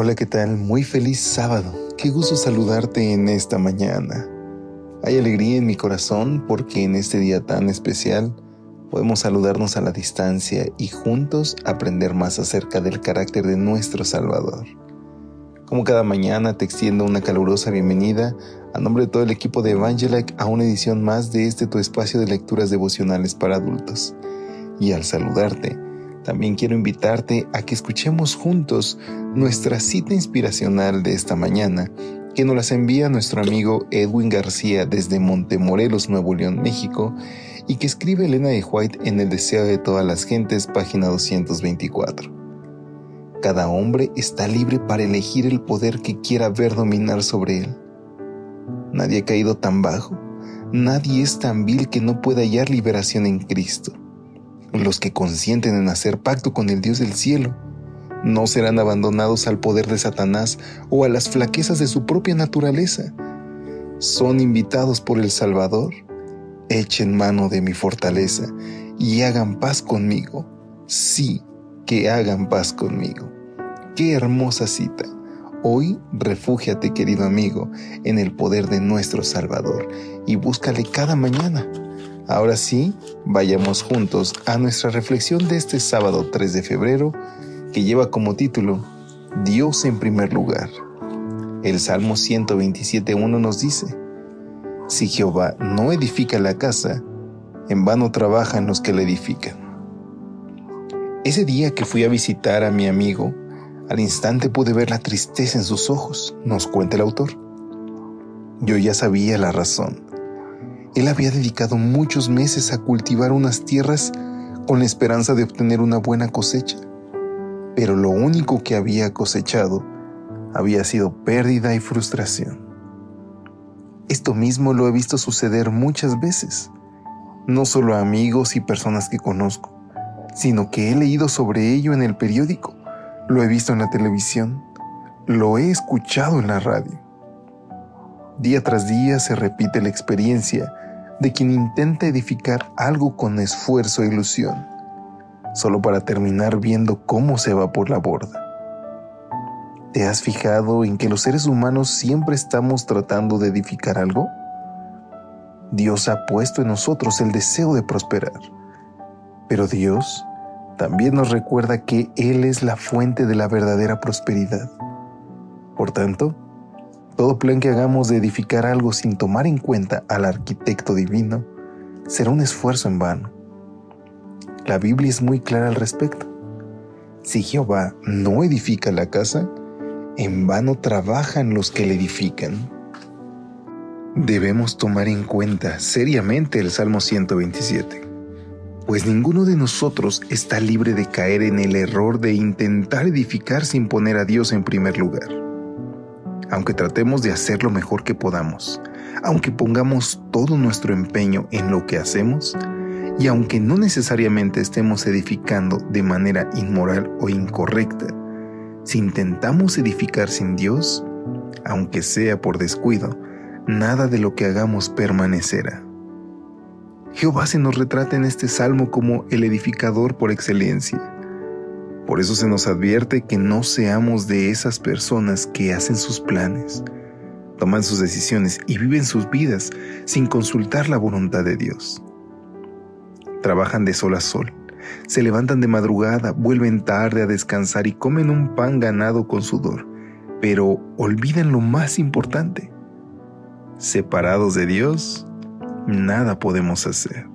Hola, ¿qué tal? Muy feliz sábado. Qué gusto saludarte en esta mañana. Hay alegría en mi corazón porque en este día tan especial podemos saludarnos a la distancia y juntos aprender más acerca del carácter de nuestro Salvador. Como cada mañana te extiendo una calurosa bienvenida a nombre de todo el equipo de Evangelic a una edición más de este tu espacio de lecturas devocionales para adultos. Y al saludarte, también quiero invitarte a que escuchemos juntos nuestra cita inspiracional de esta mañana, que nos las envía nuestro amigo Edwin García desde Montemorelos, Nuevo León, México, y que escribe Elena de White en El Deseo de todas las gentes, página 224. Cada hombre está libre para elegir el poder que quiera ver dominar sobre él. Nadie ha caído tan bajo, nadie es tan vil que no pueda hallar liberación en Cristo. Los que consienten en hacer pacto con el Dios del cielo no serán abandonados al poder de Satanás o a las flaquezas de su propia naturaleza. Son invitados por el Salvador. Echen mano de mi fortaleza y hagan paz conmigo. Sí, que hagan paz conmigo. Qué hermosa cita. Hoy refúgiate, querido amigo, en el poder de nuestro Salvador y búscale cada mañana. Ahora sí, vayamos juntos a nuestra reflexión de este sábado 3 de febrero, que lleva como título Dios en primer lugar. El Salmo 127.1 nos dice, Si Jehová no edifica la casa, en vano trabajan los que la edifican. Ese día que fui a visitar a mi amigo, al instante pude ver la tristeza en sus ojos, nos cuenta el autor. Yo ya sabía la razón él había dedicado muchos meses a cultivar unas tierras con la esperanza de obtener una buena cosecha, pero lo único que había cosechado había sido pérdida y frustración. Esto mismo lo he visto suceder muchas veces, no solo a amigos y personas que conozco, sino que he leído sobre ello en el periódico, lo he visto en la televisión, lo he escuchado en la radio. Día tras día se repite la experiencia de quien intenta edificar algo con esfuerzo e ilusión, solo para terminar viendo cómo se va por la borda. ¿Te has fijado en que los seres humanos siempre estamos tratando de edificar algo? Dios ha puesto en nosotros el deseo de prosperar, pero Dios también nos recuerda que Él es la fuente de la verdadera prosperidad. Por tanto, todo plan que hagamos de edificar algo sin tomar en cuenta al arquitecto divino será un esfuerzo en vano. La Biblia es muy clara al respecto. Si Jehová no edifica la casa, en vano trabajan los que la edifican. Debemos tomar en cuenta seriamente el Salmo 127, pues ninguno de nosotros está libre de caer en el error de intentar edificar sin poner a Dios en primer lugar aunque tratemos de hacer lo mejor que podamos, aunque pongamos todo nuestro empeño en lo que hacemos, y aunque no necesariamente estemos edificando de manera inmoral o incorrecta, si intentamos edificar sin Dios, aunque sea por descuido, nada de lo que hagamos permanecerá. Jehová se nos retrata en este salmo como el edificador por excelencia por eso se nos advierte que no seamos de esas personas que hacen sus planes, toman sus decisiones y viven sus vidas sin consultar la voluntad de Dios. Trabajan de sol a sol, se levantan de madrugada, vuelven tarde a descansar y comen un pan ganado con sudor, pero olvidan lo más importante. Separados de Dios, nada podemos hacer.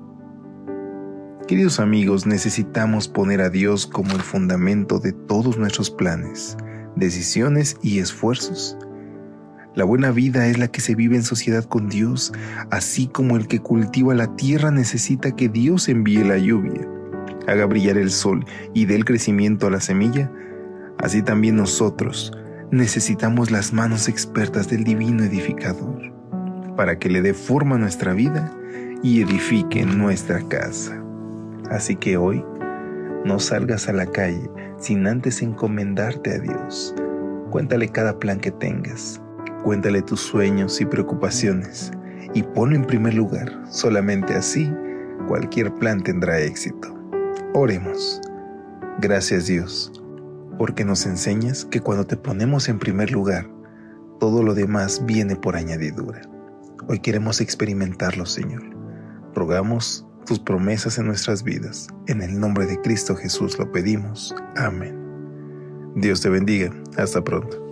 Queridos amigos, necesitamos poner a Dios como el fundamento de todos nuestros planes, decisiones y esfuerzos. La buena vida es la que se vive en sociedad con Dios, así como el que cultiva la tierra necesita que Dios envíe la lluvia, haga brillar el sol y dé el crecimiento a la semilla. Así también nosotros necesitamos las manos expertas del divino edificador para que le dé forma a nuestra vida y edifique nuestra casa. Así que hoy no salgas a la calle sin antes encomendarte a Dios. Cuéntale cada plan que tengas. Cuéntale tus sueños y preocupaciones y ponlo en primer lugar. Solamente así cualquier plan tendrá éxito. Oremos. Gracias Dios, porque nos enseñas que cuando te ponemos en primer lugar, todo lo demás viene por añadidura. Hoy queremos experimentarlo, Señor. Rogamos tus promesas en nuestras vidas. En el nombre de Cristo Jesús lo pedimos. Amén. Dios te bendiga. Hasta pronto.